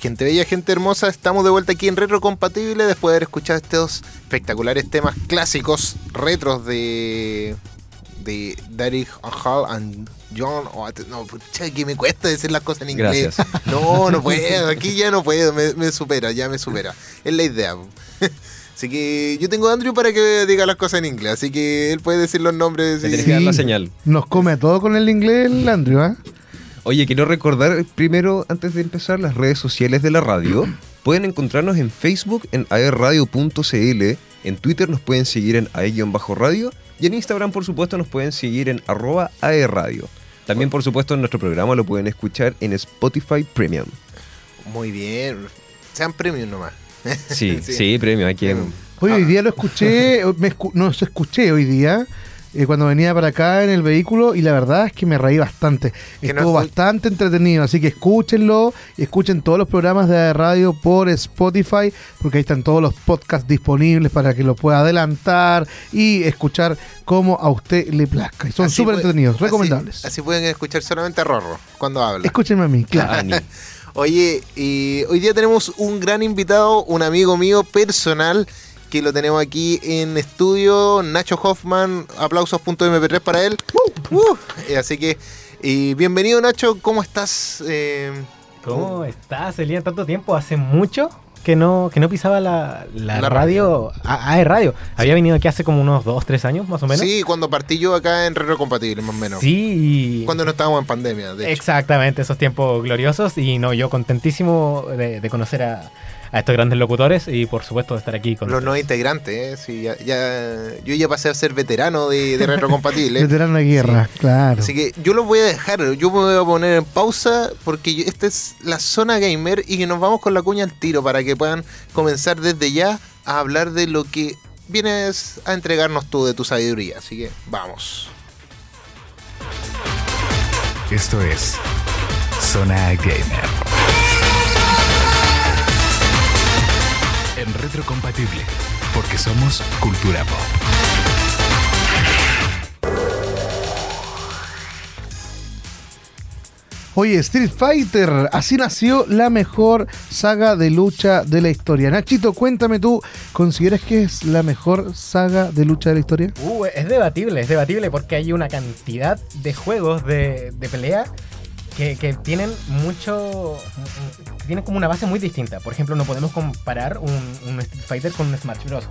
Gente bella, gente hermosa, estamos de vuelta aquí en Retro Compatible después de haber escuchado estos espectaculares temas clásicos retros de de Daddy Hall and John. Oh, no, pucha, que me cuesta decir las cosas en inglés. Gracias. No, no puedo, aquí ya no puedo, me, me supera, ya me supera. Es la idea. Así que yo tengo a Andrew para que diga las cosas en inglés, así que él puede decir los nombres. Y- tenés que dar la señal. Nos come a todo con el inglés el Andrew, ¿ah? Oye, quiero recordar primero, antes de empezar, las redes sociales de la radio. Pueden encontrarnos en Facebook en aerradio.cl, en Twitter nos pueden seguir en ae-radio y en Instagram, por supuesto, nos pueden seguir en arroba aerradio. También, por supuesto, nuestro programa lo pueden escuchar en Spotify Premium. Muy bien. Sean premium nomás. Sí, Sí. sí, premium. Hay que... Hoy, Ah. hoy día lo escuché, me escu- no se escuché hoy día. Eh, cuando venía para acá en el vehículo y la verdad es que me reí bastante. Que no Estuvo bastante entretenido, así que escúchenlo y escuchen todos los programas de radio por Spotify, porque ahí están todos los podcasts disponibles para que lo pueda adelantar y escuchar como a usted le plazca. Y son súper entretenidos, recomendables. Así, pueden escuchar solamente a Rorro cuando habla. Escúchenme a mí, claro. Oye, y hoy día tenemos un gran invitado, un amigo mío personal, que lo tenemos aquí en estudio, Nacho Hoffman, aplausos.mp3 para él. Uh, eh, así que, y bienvenido Nacho, ¿cómo estás? Eh, ¿Cómo estás, Elian? Tanto tiempo, hace mucho que no, que no pisaba la, la La radio, a, a radio. Había venido aquí hace como unos dos, tres años más o menos. sí, cuando partí yo acá en Retro Compatible, más o menos. Sí. Cuando no estábamos en pandemia, de hecho. Exactamente, esos tiempos gloriosos. Y no, yo contentísimo de, de conocer a, a estos grandes locutores y por supuesto de estar aquí con Los nuevos integrantes, ¿eh? Sí, ya, ya- yo ya pasé a ser veterano de, de Retro Compatible. Veterano de guerra, claro. Así que yo los voy a dejar, yo me voy a poner en pausa porque yo- esta es la zona gamer y que nos vamos con la cuña al tiro para que puedan comenzar desde ya a hablar de lo que vienes a entregarnos tú de tu sabiduría. Así que vamos. Esto es Zona Gamer. Retrocompatible, porque somos cultura pop. Oye, Street Fighter, así nació la mejor saga de lucha de la historia. Nachito, cuéntame tú, ¿consideras que es la mejor saga de lucha de la historia? Uh, es debatible, es debatible porque hay una cantidad de juegos de, de pelea que, que tienen mucho. tienen como una base muy distinta. Por ejemplo, no podemos comparar un, un Street Fighter con un Smash Bros.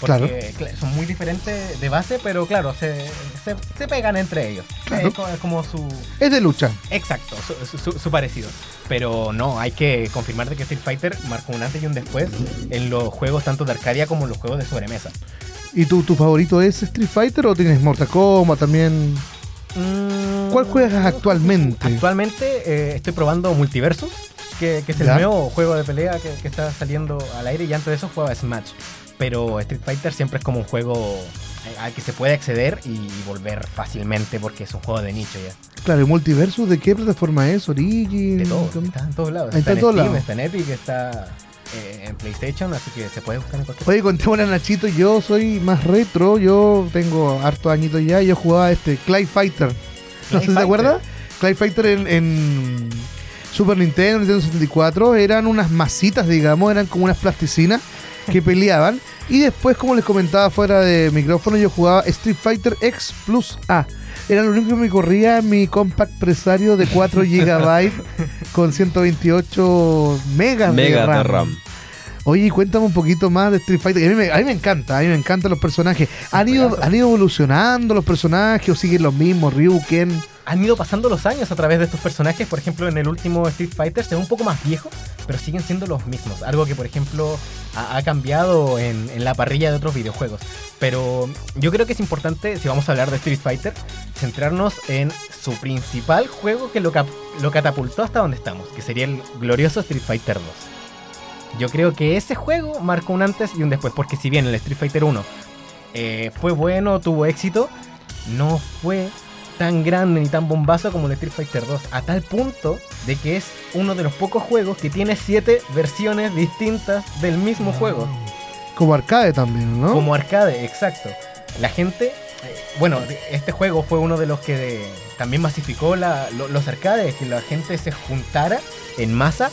Porque son muy diferentes de base, pero claro, se, se, se pegan entre ellos. Claro. Es, co- es como su. Es de lucha. Exacto, su, su- su parecido. Pero no, hay que confirmar de que Street Fighter marcó un antes y un después en los juegos tanto de Arcadia como en los juegos de sobremesa. ¿Y tú, tu favorito es Street Fighter o tienes Mortal Kombat también? Mm, ¿Cuál juegas actualmente? Actualmente eh, estoy probando Multiversus, que, que es el Ya. nuevo juego de pelea que, que está saliendo al aire y antes de eso jugaba Smash. Pero Street Fighter siempre es como un juego eh, al que se puede acceder y volver fácilmente porque es un juego de nicho ya. Claro, ¿y Multiversus de qué plataforma es? ¿Origin? De está en todos lados. Está Está, en Steam, está en Epic, está eh, en PlayStation, así que se puede buscar en cualquier Oye, contémosle a Nachito, yo soy más retro, yo tengo hartos añitos ya, yo jugaba este Clay Fighter. No sé si te acuerdas. Clay Fighter en, en Super Nintendo, Nintendo 64, eran unas masitas, digamos, eran como unas plasticinas que peleaban. Y después, como les comentaba fuera de micrófono, yo jugaba Street Fighter X Plus A. Era lo único que me corría mi compact presario de 4 GB con 128 megas Mega de de RAM. Oye, cuéntame un poquito más de Street Fighter. A mí me, a mí me encanta, a mí me encantan los personajes. ¿Han ido. ¿Han ido evolucionando los personajes o siguen los mismos? Ryu, Ken. Han ido pasando los años a través de estos personajes. Por ejemplo, en el último Street Fighter se ve un poco más viejo, pero siguen siendo los mismos. Algo que, por ejemplo, ha, cambiado en, en la parrilla de otros videojuegos. Pero yo creo que es importante, si vamos a hablar de Street Fighter, centrarnos en su principal juego que lo, cap- lo catapultó hasta donde estamos, que sería el glorioso Street Fighter 2. Yo creo que ese juego marcó un antes y un después, porque si bien el Street Fighter 1 eh, fue bueno, tuvo éxito, no fue tan grande ni tan bombazo como el Street Fighter 2, a tal punto de que es uno de los pocos juegos que tiene siete versiones distintas del mismo juego, Como arcade también, ¿no? como arcade, exacto. La gente, eh, bueno, este juego fue uno de los que también masificó la- lo- los arcades, que la gente se juntara en masa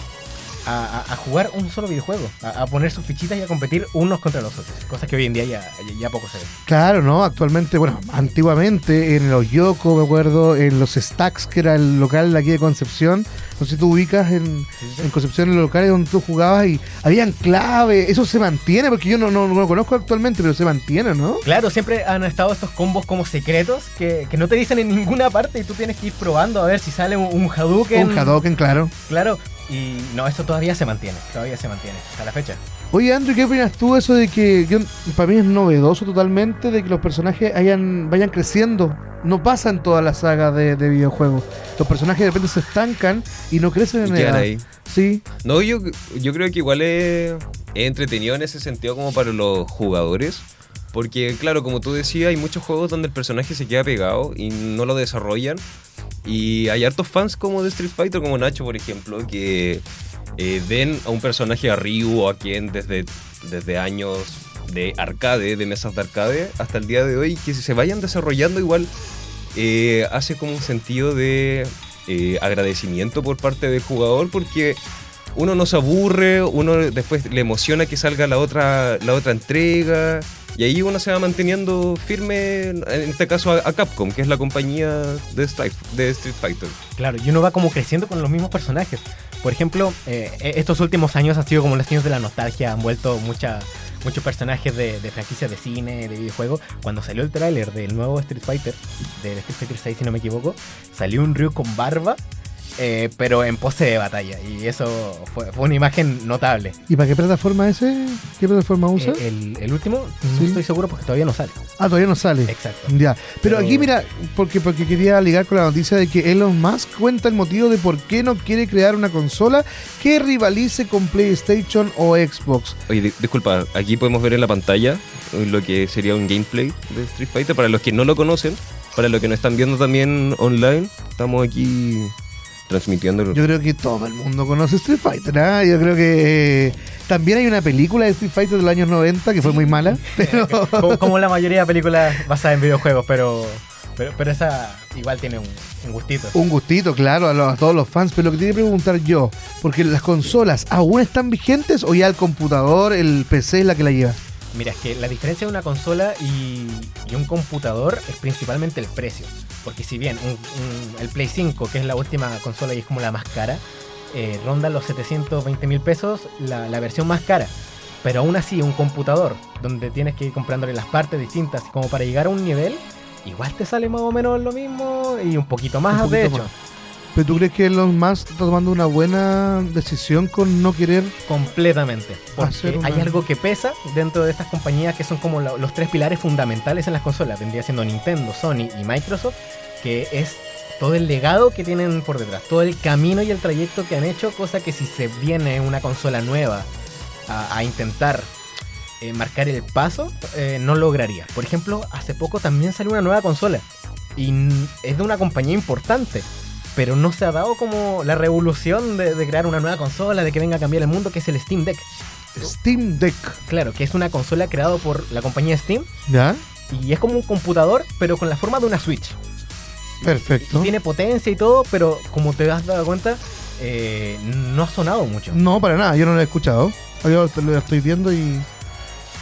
a, jugar un solo videojuego, a, a poner sus fichitas y a competir unos contra los otros. Cosas que hoy en día ya, ya, ya poco se ven. Claro, ¿no? Actualmente, bueno, antiguamente en los Yoko, me acuerdo, en los Stacks, que era el local de aquí de Concepción. No sé si tú ubicas en, en Concepción en los locales donde tú jugabas y habían clave. Eso se mantiene, porque yo no, no, no lo conozco actualmente, pero se mantiene, ¿no? Claro, siempre han estado estos combos como secretos que, que no te dicen en ninguna parte y tú tienes que ir probando a ver si sale un, un Hadouken. Un Hadoken, claro. Claro, y no, esto todavía se mantiene, todavía se mantiene hasta la fecha. Oye, Andrew, ¿qué opinas tú eso de que yo, para mí es novedoso totalmente de que los personajes hayan, vayan creciendo? No pasa en todas las sagas de, de videojuegos. Los personajes de repente se estancan y no crecen Y en quedan edad. ahí. Sí, No, yo, yo creo que igual es, es entretenido en ese sentido como para los jugadores. Porque, claro, como tú decías, hay muchos juegos donde el personaje se queda pegado y no lo desarrollan. Y hay hartos fans como de Street Fighter, como Nacho, por ejemplo, que eh, ven a un personaje a Ryu o a quien desde, desde años de arcade, de mesas de arcade, hasta el día de hoy, que se vayan desarrollando igual eh, hace como un sentido de eh, agradecimiento por parte del jugador porque uno no se aburre, uno después le emociona que salga la otra, la otra entrega y ahí uno se va manteniendo firme, en este caso a, Capcom, que es la compañía de Street, de Street Fighter. Claro, y uno va como creciendo con los mismos personajes. Por ejemplo, eh, estos últimos años han sido como los años de la nostalgia, han vuelto mucha, muchos personajes de, de franquicias de cine, de videojuegos. Cuando salió el tráiler del nuevo Street Fighter, del Street Fighter 6 si no me equivoco, salió un Ryu con barba, eh, pero en pose de batalla. Y eso fue, fue una imagen notable. ¿y para qué plataforma ese? ¿Qué plataforma usa? Eh, el, el último, no Sí. estoy seguro porque todavía no sale. ah, todavía no sale. Exacto. Ya, pero, Pero- aquí mira, porque, porque quería ligar con la noticia de que Elon Musk cuenta el motivo de por qué no quiere crear una consola que rivalice con PlayStation o Xbox. Oye, di- disculpa, aquí podemos ver en la pantalla lo que sería un gameplay de Street Fighter para los que no lo conocen, para los que nos están viendo también online, estamos aquí transmitiéndolo. Yo creo que todo el mundo conoce Street Fighter, ¿ah? Yo creo que eh, también hay una película de Street Fighter de los años 90 que fue muy mala, pero como, como la mayoría de películas basadas en videojuegos, pero, pero, pero esa igual tiene un, un gustito. un gustito, claro, a, los- a todos los fans. Pero lo que te quería preguntar yo, porque las consolas aún están vigentes o ya el computador, el PC es la que la lleva. Mira, es que la diferencia de una consola y, y un computador es principalmente el precio. Porque si bien un- un- el Play 5, que es la última consola y es como la más cara, eh, ronda los 720 mil pesos la, la versión más cara. Pero aún así, un computador, donde tienes que ir comprándole las partes distintas, como para llegar a un nivel, igual te sale más o menos lo mismo y un poquito más, Un de poquito hecho. más. ¿Pero tú crees que Elon Musk está tomando una buena decisión con no querer? Completamente. Porque una- hay algo que pesa dentro de estas compañías que son como lo- los tres pilares fundamentales en las consolas. Vendría siendo Nintendo, Sony y Microsoft, que es todo el legado que tienen por detrás, todo el camino y el trayecto que han hecho, cosa que si se viene una consola nueva a, a intentar eh, marcar el paso, eh, no lograría. Por ejemplo, hace poco también salió una nueva consola y es de una compañía importante. Pero no se ha dado como la revolución de, de crear una nueva consola, de que venga a cambiar el mundo, que es el Steam Deck. Steam Deck, Claro, que es una consola creada por la compañía Steam ¿ya? y es como un computador, pero con la forma de una Switch. Perfecto. Y tiene potencia y todo, pero como te has dado cuenta, eh, no ha sonado mucho. No, para nada, yo no lo he escuchado. Yo lo estoy viendo y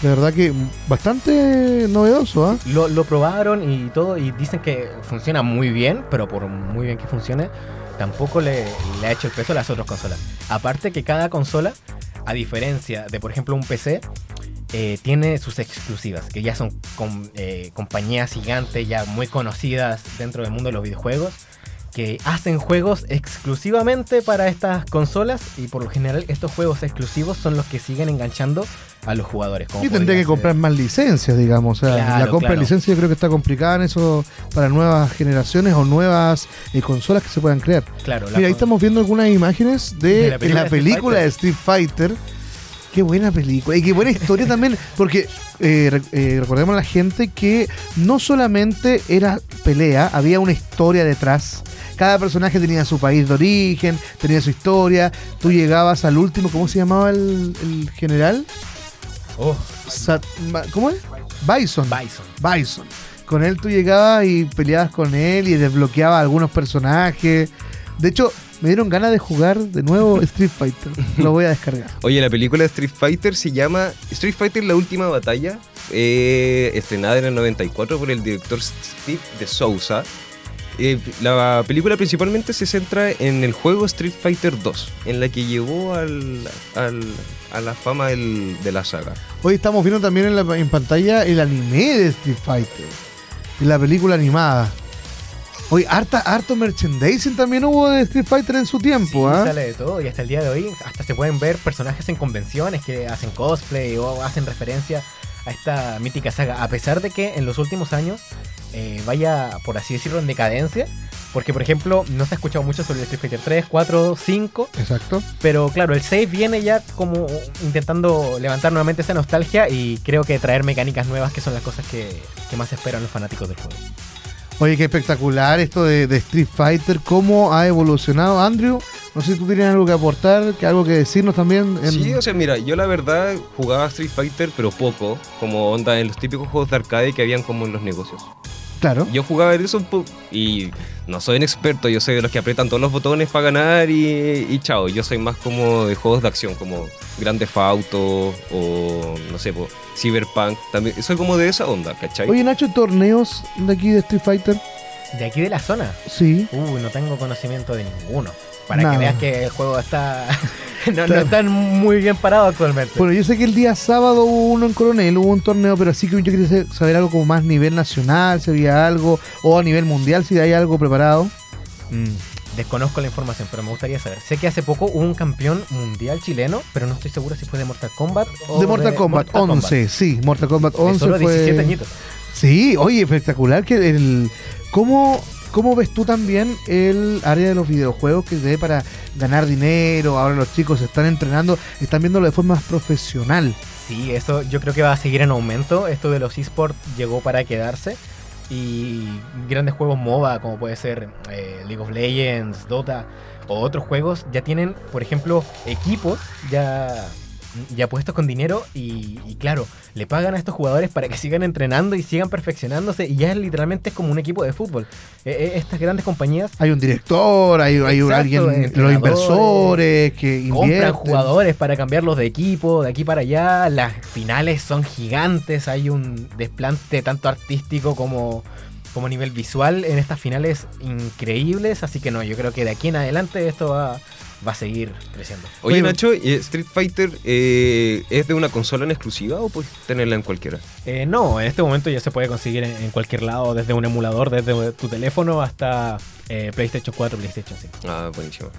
de verdad que bastante novedoso, ¿ah? Lo, lo probaron y todo, y dicen que funciona muy bien, pero por muy bien que funcione, tampoco le, ha hecho el peso a las otras consolas. Aparte que cada consola, a diferencia de, por ejemplo, un PC, eh, tiene sus exclusivas, que ya son eh, compañías gigantes, ya muy conocidas dentro del mundo de los videojuegos, que hacen juegos exclusivamente para estas consolas y por lo general estos juegos exclusivos son los que siguen enganchando a los jugadores. Y tendría que comprar más licencias, digamos. O sea, Claro, la compra de licencias yo creo que está complicada en eso para nuevas generaciones o nuevas eh, consolas que se puedan crear. Claro, la Mira, ahí estamos viendo algunas imágenes de, De la la película de Street de Street Fighter. Qué buena película y qué buena historia también, porque eh, eh, recordemos a la gente que no solamente era pelea, había una historia detrás. Cada personaje tenía su país de origen, tenía su historia. Tú llegabas al último, ¿cómo se llamaba el, el general? Oh, Sat- ¿Cómo es? Bison. Bison. Bison. Con él tú llegabas y peleabas con él y desbloqueabas algunos personajes. De hecho, me dieron ganas de jugar de nuevo Street Fighter. Lo voy a descargar. Oye, la película de Street Fighter se llama Street Fighter La Última Batalla, eh, estrenada en el 94 por el director Steve de Souza. Eh, la película principalmente se centra en el juego Street Fighter 2, en la que llevó al, al- a la fama del- de la saga. Hoy estamos viendo también en, la- en pantalla el anime de Street Fighter. La película animada. Hoy, harta, harto merchandising también hubo de Street Fighter en su tiempo, Sí, ¿ah? sale de todo y hasta el día de hoy hasta se pueden ver personajes en convenciones que hacen cosplay o hacen referencia a esta mítica saga, a pesar de que en los últimos años eh, vaya, por así decirlo, en decadencia, porque por ejemplo no se ha escuchado mucho sobre el Street Fighter 3, 4, 5, Exacto. pero claro, el 6 viene ya como intentando levantar nuevamente esa nostalgia y creo que traer mecánicas nuevas que son las cosas que, que más esperan los fanáticos del juego. Oye, qué espectacular esto de, Street Fighter, cómo ha evolucionado. Andrew, no sé si tú tienes algo que aportar, que algo que decirnos también. en- Sí, o sea, mira, yo la verdad jugaba Street Fighter, pero poco, como onda en los típicos juegos de arcade que habían como en los negocios. Claro. Yo jugaba en eso un poco y no soy un experto, yo soy de los que aprietan todos los botones para ganar y, y chao. Yo soy más como de juegos de acción, como Grande Auto o no sé, po, Cyberpunk. También soy como de esa onda, ¿cachai? Oye, Nacho, torneos de aquí de Street Fighter. De aquí de la zona, Sí. Uh, no tengo conocimiento de ninguno. Para Nada. que veas que el juego está. no, no está muy bien parado actualmente. Bueno, yo sé que el día sábado hubo uno en Coronel, hubo un torneo, pero sí que yo quería sa- saber algo como más nivel nacional, si había algo, o a nivel mundial, si hay algo preparado. Mm, desconozco la información, pero me gustaría saber. Sé que hace poco hubo un campeón mundial chileno, pero no estoy seguro si fue de Mortal Kombat o de Mortal Kombat 11, sí, Mortal Kombat De 11 solo fue... 17 añitos. Sí, oye, espectacular que el... ¿Cómo, ¿Cómo ves tú también el área de los videojuegos que se ve para ganar dinero? Ahora los chicos están entrenando, están viéndolo de forma más profesional. Sí, eso yo creo que va a seguir en aumento. Esto de los esports llegó para quedarse. Y grandes juegos MOBA, como puede ser eh, League of Legends, Dota o otros juegos, ya tienen, por ejemplo, equipos ya, ya puestos con dinero. Y, y claro, le pagan a estos jugadores para que sigan entrenando y sigan perfeccionándose. Y ya literalmente es como un equipo de fútbol. Eh, eh, estas grandes compañías Hay un director, hay, hay un- alguien, los inversores que compran jugadores para cambiarlos de equipo, de aquí para allá. Las finales son gigantes, hay un desplante tanto artístico como, como a nivel visual en estas finales increíbles. Así que no, yo creo que de aquí en adelante esto va, va a seguir creciendo. Oye, Oye, Nacho, ¿y Street Fighter eh, es de una consola en exclusiva o puedes tenerla en cualquiera? Eh, no, en este momento ya se puede conseguir en, en cualquier lado, desde un emulador, desde tu teléfono hasta eh, PlayStation 4, PlayStation 5. Ah, buenísimo.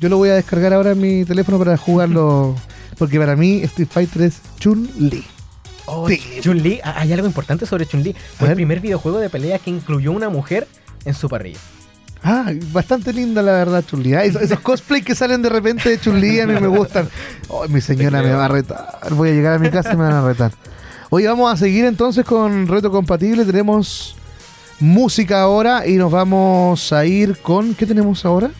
Yo lo voy a descargar ahora en mi teléfono para jugarlo. Porque para mí Street Fighter es Chun-Li. Oh, Sí. Chun-Li, hay algo importante sobre Chun-Li. Fue el primer videojuego de pelea que incluyó una mujer en su parrilla. Ah, bastante linda la verdad, Chun-Li. Ah, Esos, esos cosplay que salen de repente de Chun-Li a mí me gustan. Oh, mi señora me va a retar. Voy a llegar a mi casa y me van a retar. Oye, vamos a seguir entonces con Reto Compatible. Tenemos música ahora y nos vamos a ir con... ¿Qué tenemos ahora?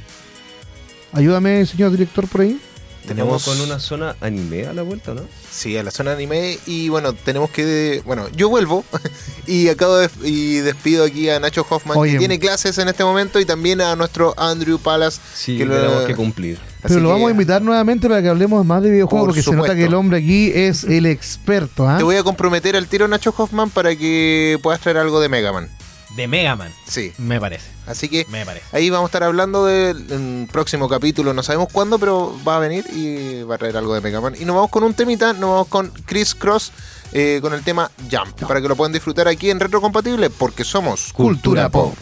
Ayúdame, señor director, por ahí. Tenemos- con una zona anime a la vuelta, ¿no? Sí, a la zona anime. Y bueno, tenemos que. Bueno, yo vuelvo y acabo de. Y despido aquí a Nacho Hoffman, Oye. que tiene clases en este momento, y también a nuestro Andrew Palas. Sí, Que lo- tenemos que cumplir. Pero Así lo vamos a invitar nuevamente para que hablemos más de videojuegos, Por porque se nota que el hombre aquí es el experto. ¿ah? Te voy a comprometer al tiro, Nacho Hoffman, para que puedas traer algo de Mega Man. De Mega Man, Sí. me parece. Así que Me parece. ahí vamos a estar hablando del en próximo capítulo. No sabemos cuándo, pero va a venir y va a traer algo de Mega Man. Y nos vamos con un temita, nos vamos con Chris Cross. eh, con el tema Jump, para que lo puedan disfrutar aquí en Retrocompatible, porque somos Cultura Pop.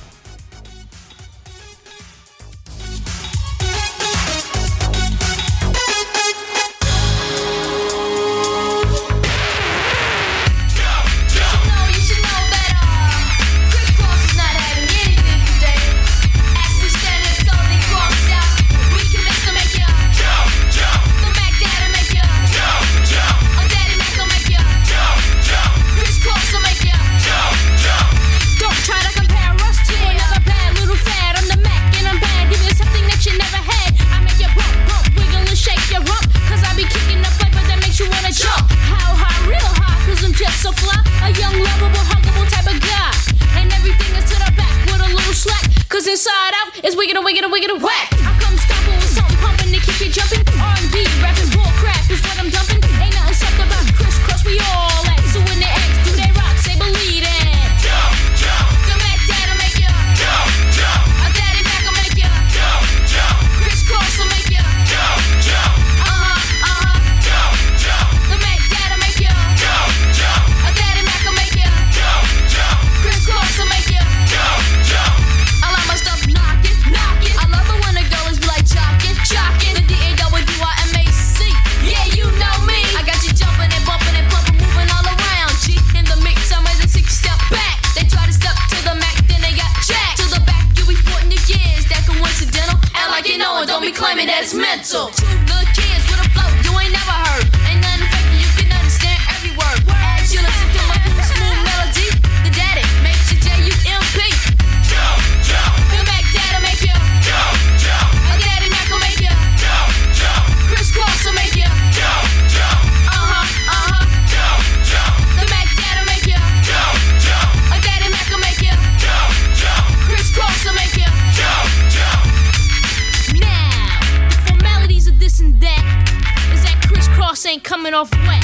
ain't coming off wet.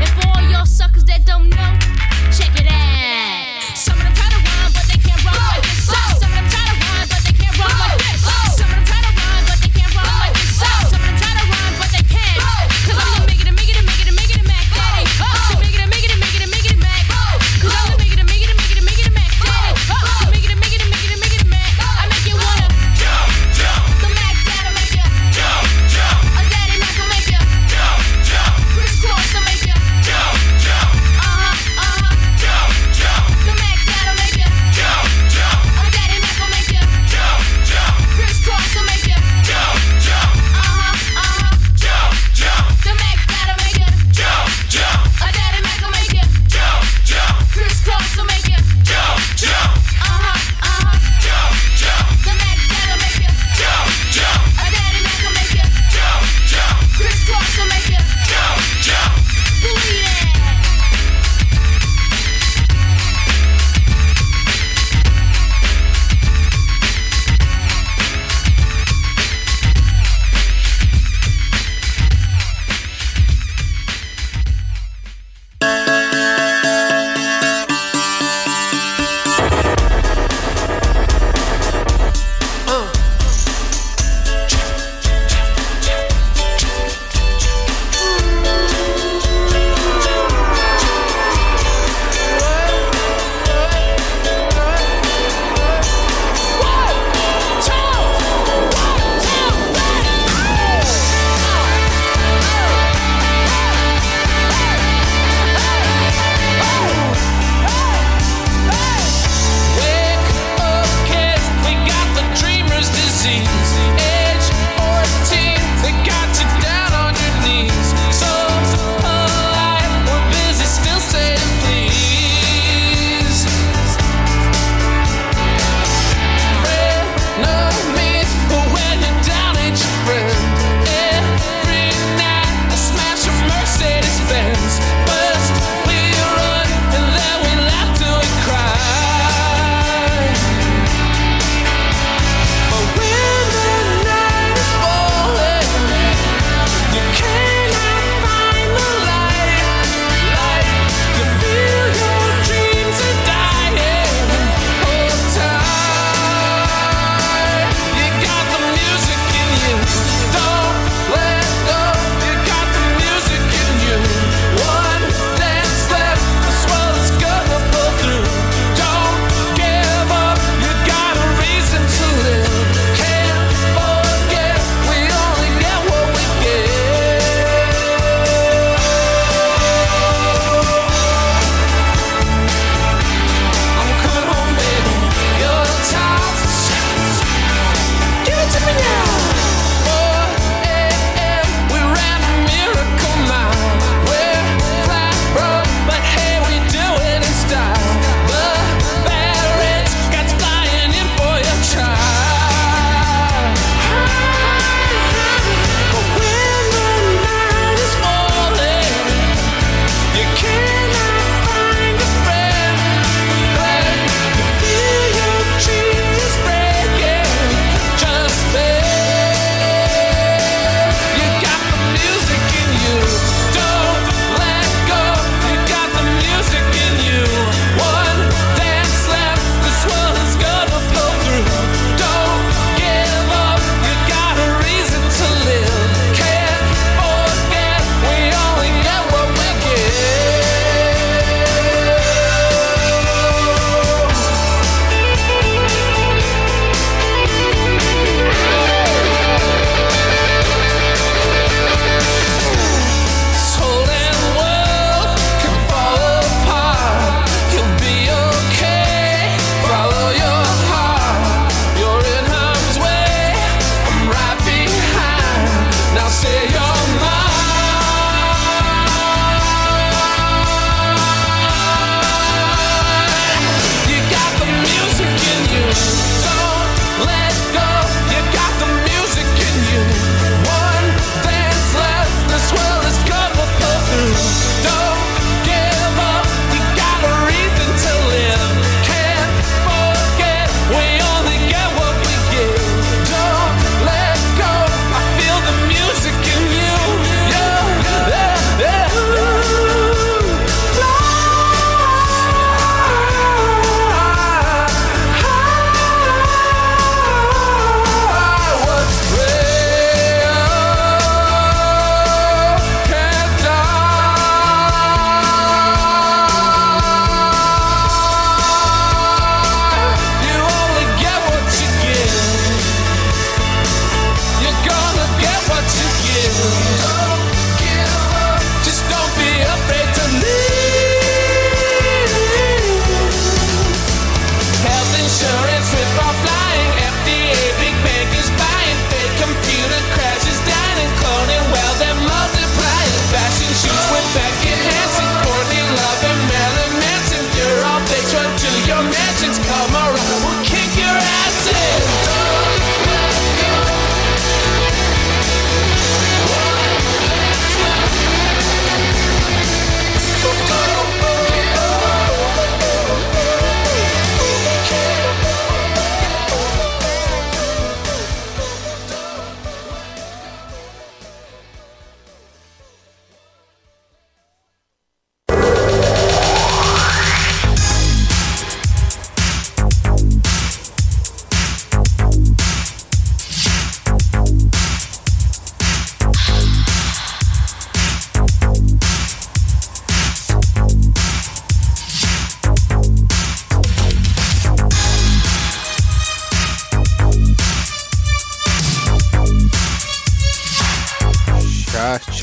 And for all y'all suckers that don't know, check it out. Some of them try to run, but they can't run like this. Some of them try to run, but they can't run like this.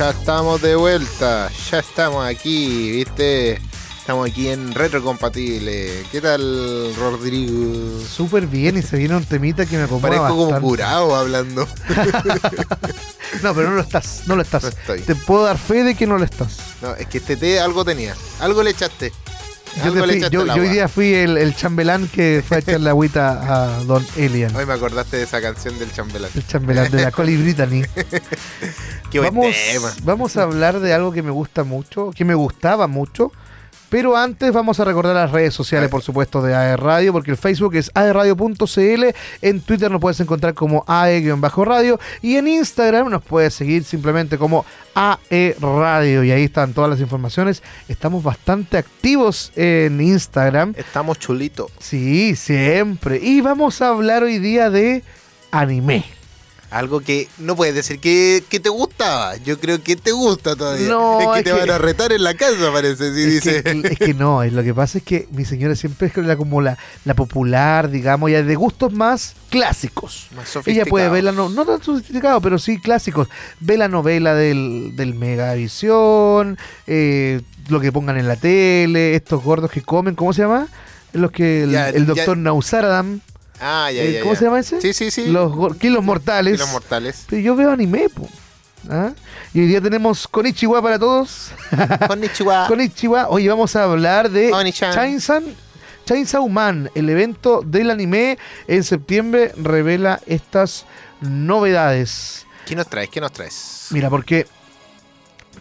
Ya estamos de vuelta, ya estamos aquí, ¿viste? Estamos aquí en Retrocompatible. ¿Qué tal, Rodrigo? Súper bien y se viene un temita que me acomoda Parezco como curado hablando. No, pero no lo estás, no lo estás. No estoy. Te puedo dar fe de que no lo estás. No, es que este té algo tenía. Algo le echaste. Yo, fui- yo- yo hoy día fui el, el chambelán que fue a echarle agüita a Don Elian. Hoy me acordaste de esa canción del chambelán. El chambelán de la Coli Brittany. Qué buen Vamos, tema. vamos a hablar de algo que me gusta mucho, que me gustaba mucho. Pero antes vamos a recordar las redes sociales, por supuesto, de AE Radio, porque el Facebook es aeradio.cl, en Twitter nos puedes encontrar como AE-radio y en Instagram nos puedes seguir simplemente como AE Radio y ahí están todas las informaciones. Estamos bastante activos en Instagram. Estamos chulitos. Sí, siempre. Y vamos a hablar hoy día de anime. Algo que no puedes decir que, que te gustaba. Yo creo que te gusta todavía. No, es que es te que- van a retar en la casa, parece. Si es, dice. que, es que no, es lo que pasa es que mi señora siempre es la, como la, la popular, digamos, ya de gustos más clásicos. Más Ella puede ver la no, no tan sofisticado, pero sí clásicos. Ve la novela del, del Megavisión, eh, lo que pongan en la tele, estos gordos que comen, ¿cómo se llama? Los que el, Ya, el ya. doctor Nausaradam, Ah, ya, eh, ya. ¿cómo ya. se llama ese? Sí, sí, sí. Los kilos mortales. Los mortales. Pero yo veo anime, po. ¿Ah? Y hoy día tenemos Konichiwa para todos. Konnichiwa. Konichiwa. Hoy vamos a hablar de. Chainsaw, Chainsaw Man, el evento del anime en septiembre revela estas novedades. ¿Qué nos traes? ¿Qué nos traes? Mira, porque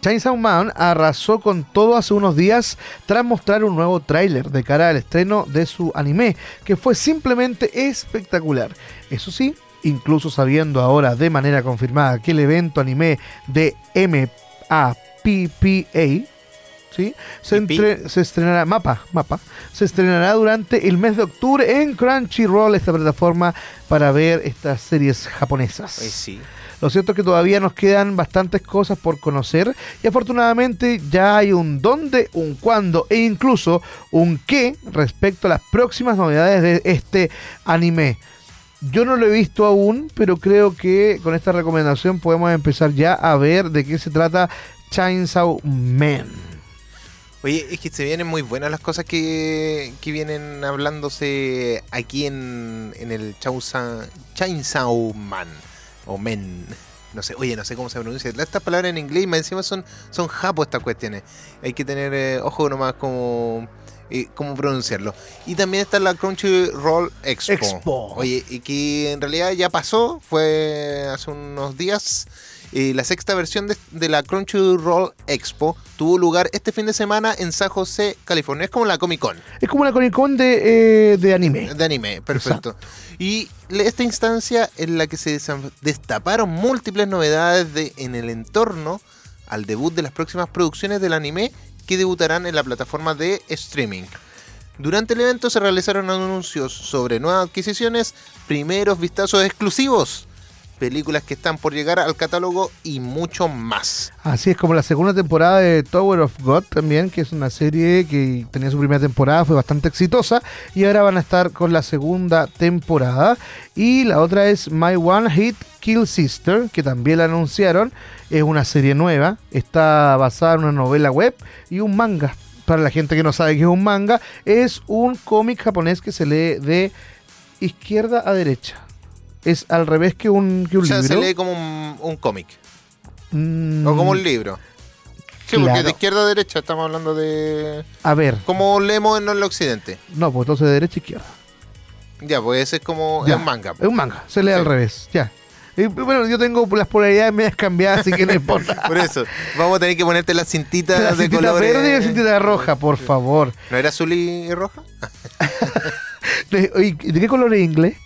Chainsaw Man arrasó con todo hace unos días tras mostrar un nuevo tráiler de cara al estreno de su anime, que fue simplemente espectacular. Eso sí, incluso sabiendo ahora de manera confirmada que el evento anime de MAPPA ¿sí? se, entre- se estrenará mapa, mapa, se estrenará durante el mes de octubre en Crunchyroll, esta plataforma para ver estas series japonesas. Ay, sí. Lo cierto es que todavía nos quedan bastantes cosas por conocer y afortunadamente ya hay un dónde, un cuándo e incluso un qué respecto a las próximas novedades de este anime. Yo no lo he visto aún, pero creo que con esta recomendación podemos empezar ya a ver de qué se trata Chainsaw Man. Oye, es que se vienen muy buenas las cosas que, que vienen hablándose aquí en, en el Chainsaw, Man. O Men. No sé, oye, no sé cómo se pronuncia. Estas palabras en inglés más encima son, son japo estas cuestiones. Hay que tener eh, ojo nomás como eh, cómo pronunciarlo. Y también está la Crunchyroll Expo. Expo. Oye, y que en realidad ya pasó, fue hace unos días. Eh, la sexta versión de, de la Crunchyroll Expo tuvo lugar este fin de semana en San José, California. Es como la Comic Con Es como una Comic Con de, eh, de anime. de anime, perfecto. Y esta instancia en la que se destaparon múltiples novedades de, en el entorno al debut de las próximas producciones del anime que debutarán en la plataforma de streaming. Durante el evento se realizaron anuncios sobre nuevas adquisiciones, primeros vistazos exclusivos, películas que están por llegar al catálogo y mucho más. Así es como la segunda temporada de Tower of God también, que es una serie que tenía su primera temporada, fue bastante exitosa y ahora van a estar con la segunda temporada. Y la otra es My One Hit Kill Sister, que también la anunciaron, es una serie nueva, está basada en una novela web y un manga. Para la gente que no sabe qué es un manga, es un cómic japonés que se lee de izquierda a derecha. Es al revés que un, que un o sea, libro. se lee como un, un cómic Mm, o como un libro. Sí, porque de izquierda a derecha estamos hablando de... A ver, Como leemos en el occidente. No, pues entonces de derecha a izquierda. Ya, pues ese es como Ya. es manga. Es un manga, se lee Sí. al revés, ya. Y, bueno, yo tengo las polaridades medias cambiadas, así que no importa. Por eso, vamos a tener que ponerte las cintitas la de cintita colores. verde y la cintita roja, por favor. ¿No era azul y roja? De, ¿de qué color es inglés?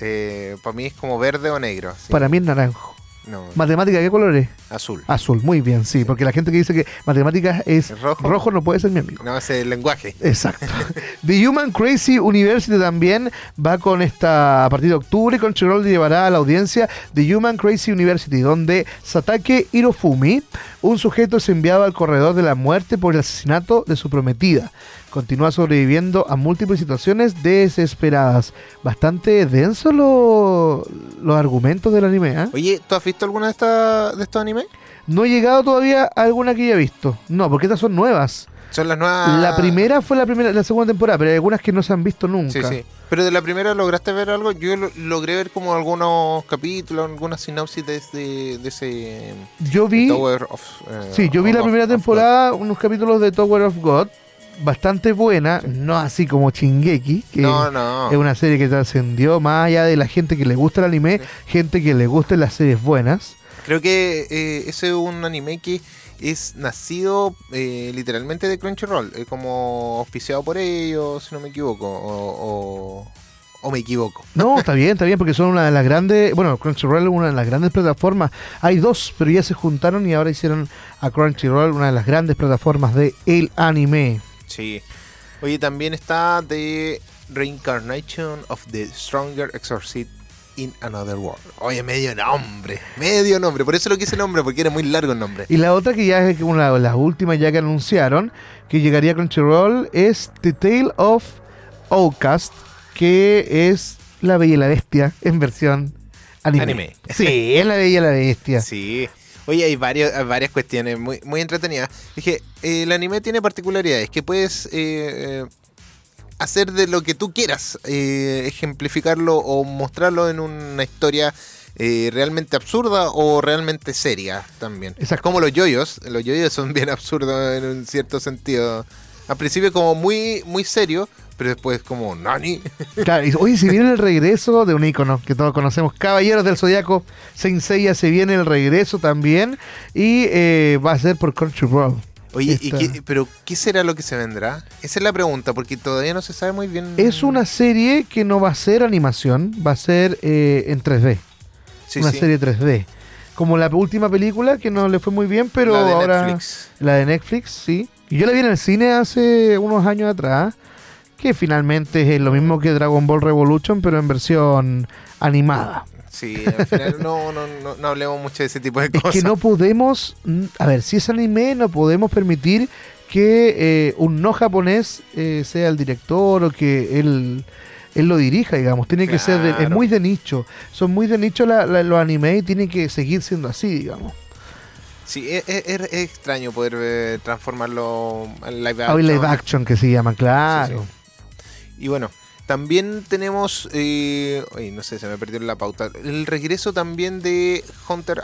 Eh, para mí es como verde o negro. sí. Para mí es naranjo. No, ¿Matemática qué color es? azul. Azul, muy bien, sí. Porque la gente que dice que matemáticas es ¿Es rojo? rojo no puede ser mi amigo. No, es el lenguaje. Exacto. The Human Crazy University también va con esta, a partir de octubre, Crunchyroll llevará a la audiencia The Human Crazy University, donde Satake Hirofumi, un sujeto es enviado al corredor de la muerte por el asesinato de su prometida. Continúa sobreviviendo a múltiples situaciones desesperadas. Bastante denso lo- los argumentos del anime, ¿eh? Oye, ¿tú has visto alguna de, esta, de estos animes? No he llegado todavía a alguna que haya visto. No, porque estas son nuevas. Son las nuevas. La primera fue la primera, la segunda temporada, pero hay algunas que no se han visto nunca. Sí, sí. Pero de la primera lograste ver algo. Yo lo- logré ver como algunos capítulos, algunas sinopsis de, de, de ese Yo vi, Tower of. eh, sí, yo vi la primera temporada, unos capítulos de Tower of God, bastante buena, no así como Chingeki, que God. No, no. es una serie que trascendió más allá de la gente que le gusta el anime, Sí. gente que le gusta las series buenas. Creo que eh, ese es un anime que es nacido eh, literalmente de Crunchyroll, como auspiciado por ellos, si no me equivoco, o, o, o me equivoco. No, está bien, está bien, porque son una de las grandes, bueno, Crunchyroll es una de las grandes plataformas. Hay dos, pero ya se juntaron y ahora hicieron a Crunchyroll una de las grandes plataformas de el anime. Sí. Oye, también está The Reincarnation of the Stronger Exorcist in Another World. Oye, medio nombre, medio nombre, por eso lo quise nombre, porque era muy largo el nombre. Y la otra que ya es una de las últimas ya que anunciaron que llegaría a Crunchyroll es The Tale of Outcast, que es La Bella y la Bestia en versión anime. Anime. Sí, es La Bella y la Bestia. Sí. Oye, hay, varios, varias cuestiones muy, muy entretenidas. Dije, el anime tiene particularidades que puedes eh, eh, hacer de lo que tú quieras, eh, ejemplificarlo o mostrarlo en una historia eh, realmente absurda o realmente seria también. Exacto. Como los yoyos, los yoyos son bien absurdos en un cierto sentido. Al principio como muy, muy serio, pero después como nani. Claro, y, oye, se viene el regreso de un ícono que todos conocemos, Caballeros del Zodiaco, Saint Seiya, se viene el regreso también y eh, va a ser por Crunchyroll. Oye, ¿y qué- pero ¿qué será lo que se vendrá? Esa es la pregunta, porque todavía no se sabe muy bien. Es una serie que no va a ser animación, va a ser eh, en 3D, Sí, una sí. serie 3D. Como la última película que no le fue muy bien, pero La de ahora Netflix. la de Netflix, sí. Y yo la vi en el cine hace unos años atrás, que finalmente es lo mismo que Dragon Ball Revolution, pero en versión animada. Sí, al final no, no, no, no hablemos mucho de ese tipo de Es cosas. que no podemos, a ver, si es anime, no podemos permitir que eh, un no japonés eh, sea el director o que él, él lo dirija, digamos. Tiene que ser, de- es Claro. muy de nicho. Son muy de nicho la- la- los animes y tiene que seguir siendo así, digamos. Sí, es, es- es- es extraño poder eh, transformarlo en live Ah, action. live action que se llama, claro. Y bueno, también tenemos. Eh, oye, no sé, se me perdió la pauta. El regreso también de Hunter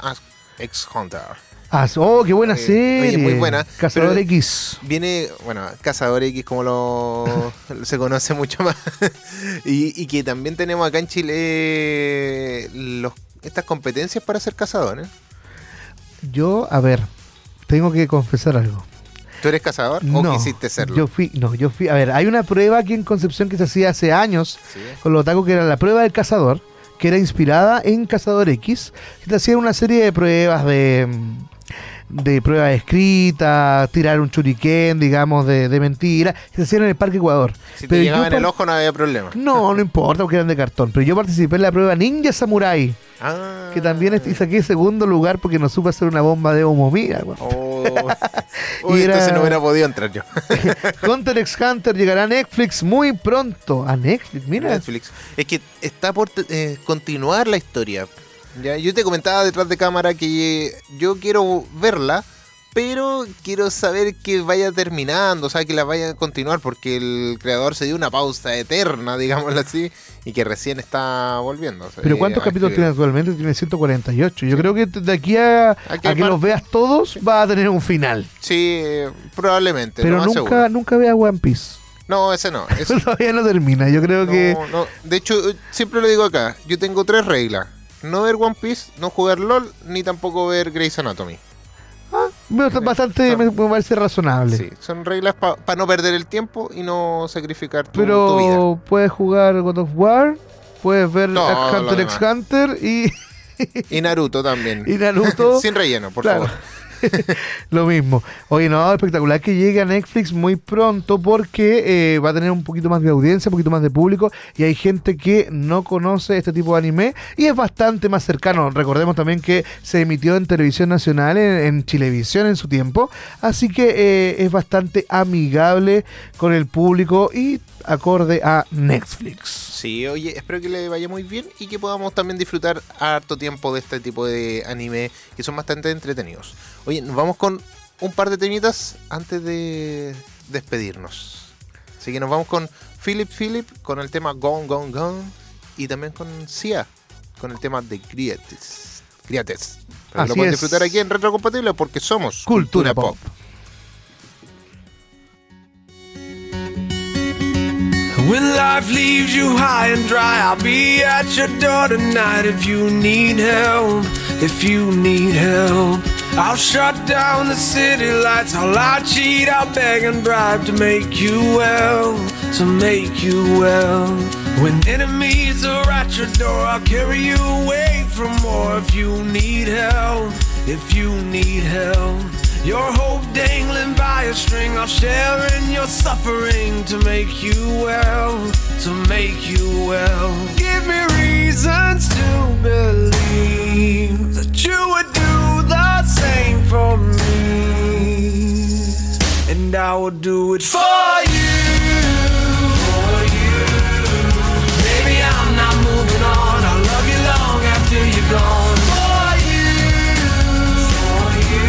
x Hunter. Ah, oh, qué buena Oye, serie. oye, muy buena, Cazador X. Viene, bueno, Cazador X como lo se conoce mucho más. y, y que también tenemos acá en Chile los, estas competencias para ser cazadores. Yo, a ver, tengo que confesar algo. ¿Tú eres cazador o quisiste serlo? Yo fui, no, yo fui, a ver, hay una prueba aquí en Concepción que se hacía hace años Sí. con los otaku que era la prueba del cazador, que era inspirada en Cazador X, que te hacía una serie de pruebas de mm, de pruebas escritas, tirar un churiquén, digamos, de, de mentira, se hacían en el Parque Ecuador. Si te Pero llegaba yo en el ojo no había problema. No, no importa porque eran de cartón, pero yo participé en la prueba Ninja Samurai, Ah. que también saqué segundo lugar porque no supe hacer una bomba de humo. Oh. Uy, Y era- entonces no hubiera podido entrar yo. Hunter x Hunter llegará a Netflix muy pronto. A Netflix, mira. Netflix. Es que está por eh, continuar la historia. Ya, yo te comentaba detrás de cámara que yo quiero verla, pero quiero saber que vaya terminando, o sea, que la vaya a continuar, porque el creador se dio una pausa eterna, digámoslo así, y que recién está volviendo. o sea, Pero eh, ¿cuántos capítulos tiene actualmente? Tiene 148. Yo creo que de aquí a, que a que armar- los veas todos va a tener un final. Sí, probablemente. Pero nunca, seguro. nunca vea One Piece. No, ese no. ese- Todavía no termina. Yo creo no, que no. De hecho, eh, siempre lo digo acá. Yo tengo tres reglas. No ver One Piece, no jugar LOL, ni tampoco ver Grey's Anatomy. me- bastante me, me parece razonable. Sí, son reglas para no perder el tiempo y no sacrificar tu, tu vida. Pero puedes jugar God of War, puedes ver Todo Hunter x. Hunter y, Y Naruto también. y Naruto. Sin relleno, por Claro. favor. Lo mismo. Oye, no, espectacular que llegue a Netflix muy pronto porque eh, va a tener un poquito más de audiencia, un poquito más de público y hay gente que no conoce este tipo de anime y es bastante más cercano. Recordemos también que se emitió en televisión nacional, en, Chilevisión en su tiempo, así que eh, es bastante amigable con el público y acorde a Netflix. Sí, oye, espero que le vaya muy bien y que podamos también disfrutar harto tiempo de este tipo de anime que son bastante entretenidos. Oye, nos vamos con un par de temitas antes de despedirnos. Así que nos vamos con Philip Philip con el tema Gone Gone Gone y también con Sia con el tema de Grietes. Grietes. Para que lo es. disfrutar aquí en Retrocompatible porque somos Cultura Pop. When life leaves you high and dry, I'll be at your door tonight if you need help. If you need help, I'll shut down the city lights. I'll lie, cheat, I'll beg and bribe to make you well. To make you well. When enemies are at your door, I'll carry you away from more if you need help. If you need help. Your hope dangling by a string, I'll share in your suffering to make you well, to make you well. Give me reasons to believe that you would I will do it for you. For you. Baby, I'm not moving on. I love you long after you're gone. For you. For you.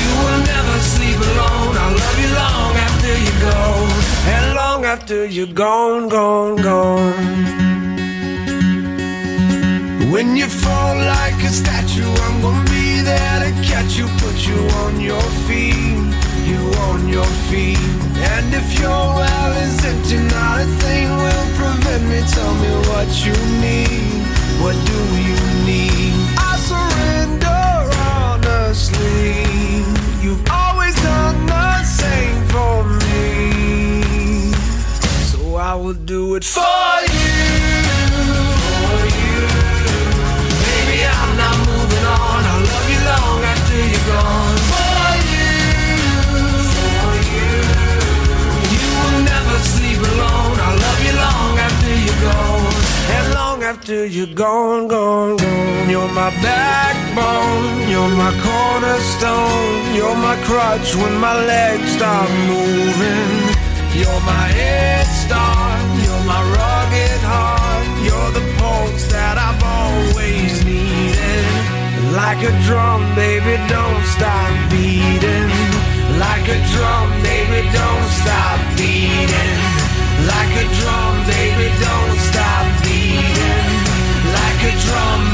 You will never sleep alone. I love you long after you go. And long after you're gone, gone, gone. When you fall like a statue, I'm gonna be there to catch you, put you on your feet, on your feet. And if your well is empty, not a thing will prevent crutch when my legs stop moving. You're my head start. You're my rugged heart. You're the pulse that I've always needed. Like a drum, baby, don't stop beating. Like a drum, baby, don't stop beating. Like a drum, baby, don't stop beating. Like a drum,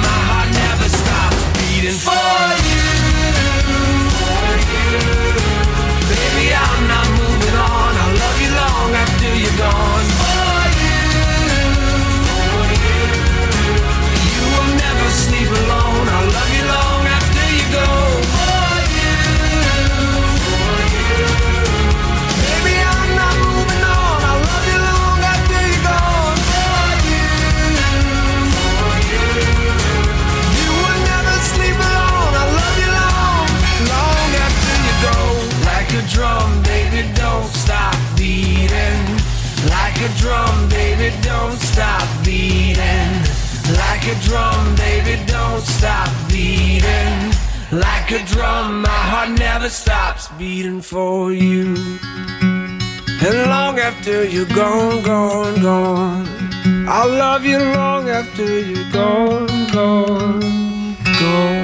a drum, baby, don't stop beating. Like a drum, my heart never stops beating for you. And long after you're gone, gone, gone. I'll love you long after you're gone, gone, gone.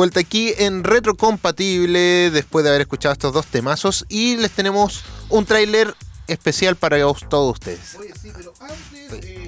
Vuelta aquí en Retrocompatible después de haber escuchado estos dos temazos y les tenemos un tráiler especial para todos ustedes.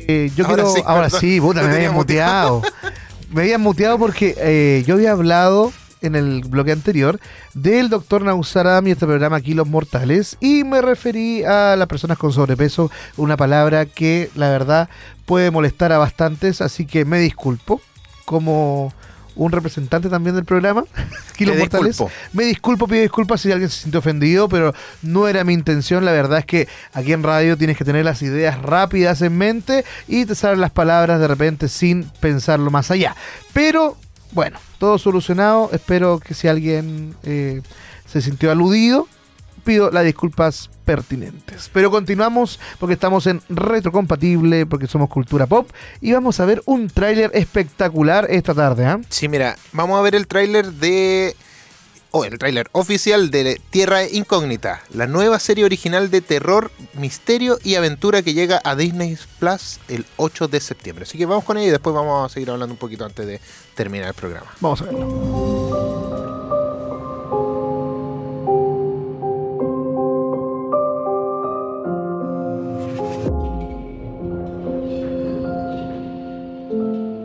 Eh, yo Ahora quiero. sí, ahora perdón. sí, puta, me habían muteado. me habían muteado porque eh, yo había hablado en el bloque anterior del doctor Nausaram y este programa Aquí los Mortales y me referí a las personas con sobrepeso, una palabra que la verdad puede molestar a bastantes, así que me disculpo como un representante también del programa Te Mortales. disculpo. Me disculpo, pido disculpas si alguien se sintió ofendido, pero no era mi intención. La verdad es que aquí en radio tienes que tener las ideas rápidas en mente y te salen las palabras de repente sin pensarlo más allá. Pero bueno, todo solucionado. Espero que si alguien eh, se sintió aludido, pido las disculpas pertinentes. Pero continuamos porque estamos en retrocompatible, porque somos cultura pop y vamos a ver un tráiler espectacular esta tarde. ¿ah? Sí, mira, vamos a ver el tráiler de... O el tráiler oficial de Tierra Incógnita, la nueva serie original de terror, misterio y aventura que llega a Disney Plus el 8 de septiembre. Así que vamos con ella y después vamos a seguir hablando un poquito antes de terminar el programa. Vamos a verlo.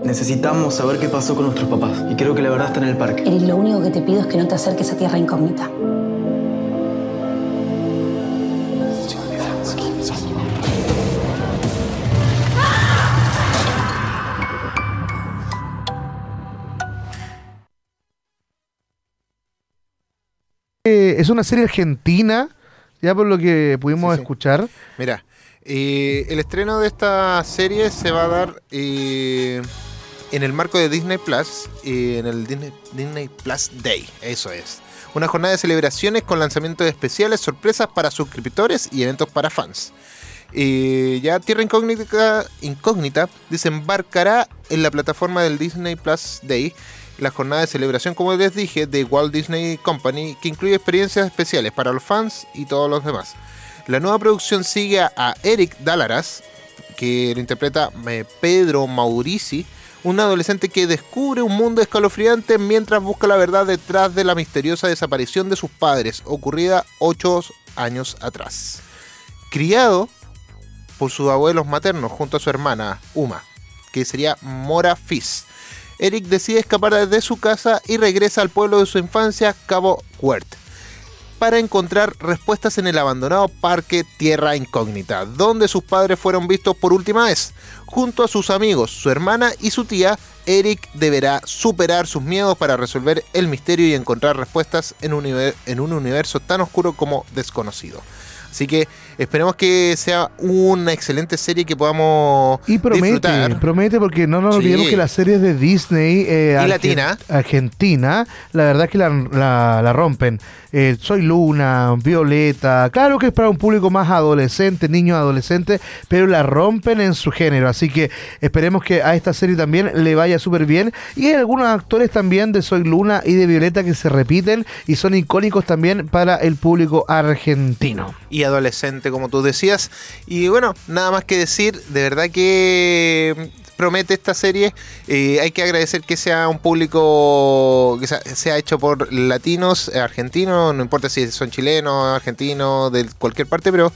Necesitamos saber qué pasó con nuestros papás. Y creo que la verdad está en el parque. Eric, lo único que te pido es que no te acerques a tierra incógnita. Eh, es una serie argentina, ya por lo que pudimos Sí, sí. escuchar. Mira, eh, el estreno de esta serie se va a dar eh, en el marco de Disney Plus, eh, en el Disney, Plus Day, eso es. Una jornada de celebraciones con lanzamientos especiales, sorpresas para suscriptores y eventos para fans. Eh, ya Tierra Incógnita, desembarcará en la plataforma del Disney Plus Day, la jornada de celebración, como les dije, de Walt Disney Company, que incluye experiencias especiales para los fans y todos los demás. La nueva producción sigue a- a Eric Dalaras, que lo interpreta eh, Pedro Maurici, un adolescente que descubre un mundo escalofriante mientras busca la verdad detrás de la misteriosa desaparición de sus padres, ocurrida ocho años atrás. Criado por sus abuelos maternos junto a su hermana, Uma, que sería Mora Fizz. Eric decide escapar de su casa y regresa al pueblo de su infancia, Cabo Wert, para encontrar respuestas en el abandonado parque Tierra Incógnita, donde sus padres fueron vistos por última vez. Junto a sus amigos, su hermana y su tía, Eric deberá superar sus miedos para resolver el misterio y encontrar respuestas en un, en un universo tan oscuro como desconocido. Así que esperemos que sea una excelente serie que podamos Y promete, disfrutar. promete porque no nos Sí. olvidemos que las series de Disney eh, Y argen- latina. Argentina, la verdad es que la, la- la rompen. Eh, Soy Luna, Violeta, claro que es para un público más adolescente, niños adolescentes, pero la rompen en su género. Así que esperemos que a esta serie también le vaya súper bien. Y hay algunos actores también de Soy Luna y de Violeta que se repiten y son icónicos también para el público argentino. y adolescente, como tú decías. Y bueno, nada más que decir, de verdad que promete esta serie. Eh, hay que agradecer que sea un público que sea, sea hecho por latinos, eh, argentinos, no importa si son chilenos, argentinos, de cualquier parte, pero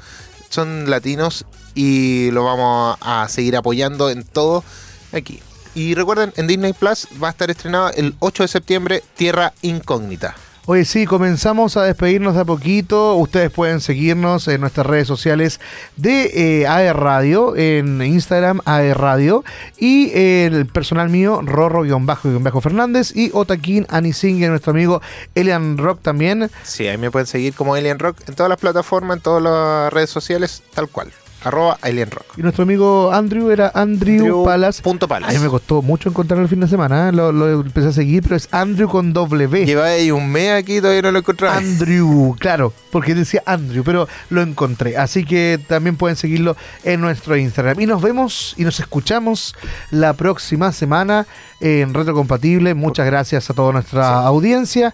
son latinos y lo vamos a seguir apoyando en todo aquí. Y recuerden, en Disney Plus va a estar estrenado el 8 de septiembre Tierra Incógnita. Oye, sí, comenzamos a despedirnos de a poquito. Ustedes pueden seguirnos en nuestras redes sociales de eh, AE Radio, en Instagram AE Radio, y el personal mío, Rorro-Fernández, y Otaquín Anising, nuestro amigo Elian Rock también. Sí, ahí me pueden seguir como Alien Rock en todas las plataformas, en todas las redes sociales, tal cual. Arroba Alien Rock. Y nuestro amigo Andrew era Andrew, Andrew Palas. punto Palas. A mí me costó mucho encontrarlo el fin de semana, ¿eh? lo, lo empecé a seguir, pero es Andrew con W. Lleva ahí un mes aquí y todavía no lo encontraba. Andrew, claro, porque decía Andrew, pero lo encontré. Así que también pueden seguirlo en nuestro Instagram. Y nos vemos y nos escuchamos la próxima semana en Retrocompatible. Muchas gracias a toda nuestra audiencia.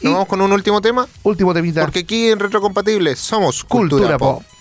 Y Nos vamos con un último tema, último temita. porque aquí en Retrocompatible somos Cultura, Cultura, Pop. Pop.